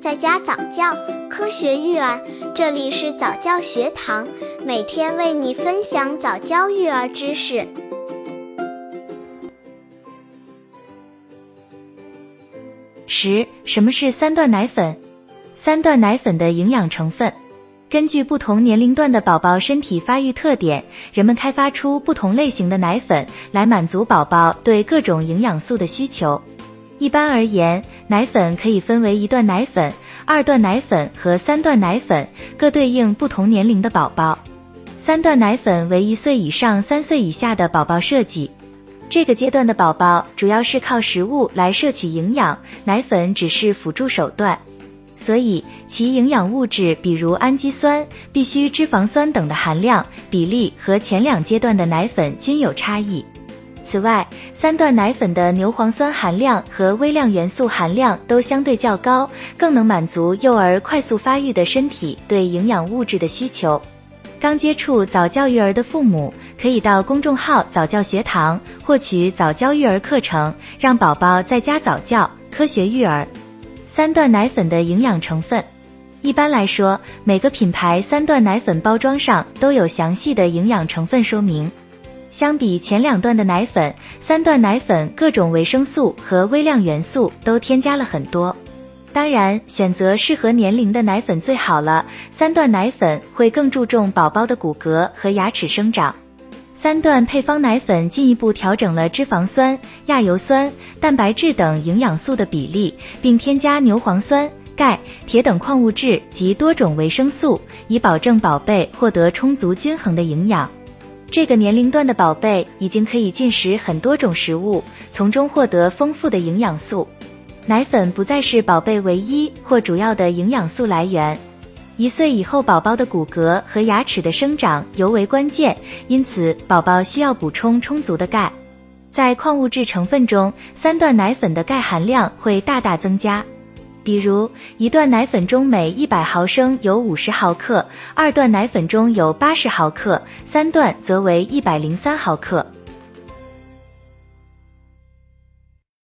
在家早教，科学育儿，这里是早教学堂，每天为你分享早教育儿知识。十，什么是三段奶粉？三段奶粉的营养成分。根据不同年龄段的宝宝身体发育特点，人们开发出不同类型的奶粉，来满足宝宝对各种营养素的需求。一般而言，奶粉可以分为一段奶粉、二段奶粉和三段奶粉，各对应不同年龄的宝宝。三段奶粉为一岁以上三岁以下的宝宝设计，这个阶段的宝宝主要是靠食物来摄取营养，奶粉只是辅助手段。所以，其营养物质，比如氨基酸、必需脂肪酸等的含量比例和前两阶段的奶粉均有差异。此外，三段奶粉的牛磺酸含量和微量元素含量都相对较高，更能满足幼儿快速发育的身体对营养物质的需求。刚接触早教育儿的父母，可以到公众号早教学堂获取早教育儿课程，让宝宝在家早教，科学育儿。三段奶粉的营养成分，一般来说，每个品牌三段奶粉包装上都有详细的营养成分说明。相比前两段的奶粉，三段奶粉各种维生素和微量元素都添加了很多。当然，选择适合年龄的奶粉最好了。三段奶粉会更注重宝宝的骨骼和牙齿生长。三段配方奶粉进一步调整了脂肪酸、亚油酸、蛋白质等营养素的比例，并添加牛磺酸、钙、铁等矿物质及多种维生素，以保证宝贝获得充足均衡的营养。这个年龄段的宝贝已经可以进食很多种食物，从中获得丰富的营养素。奶粉不再是宝贝唯一或主要的营养素来源。一岁以后，宝宝的骨骼和牙齿的生长尤为关键，因此宝宝需要补充充足的钙。在矿物质成分中，三段奶粉的钙含量会大大增加。比如，一段奶粉中每一百毫升有五十毫克，二段奶粉中有八十毫克，三段则为一百零三毫克。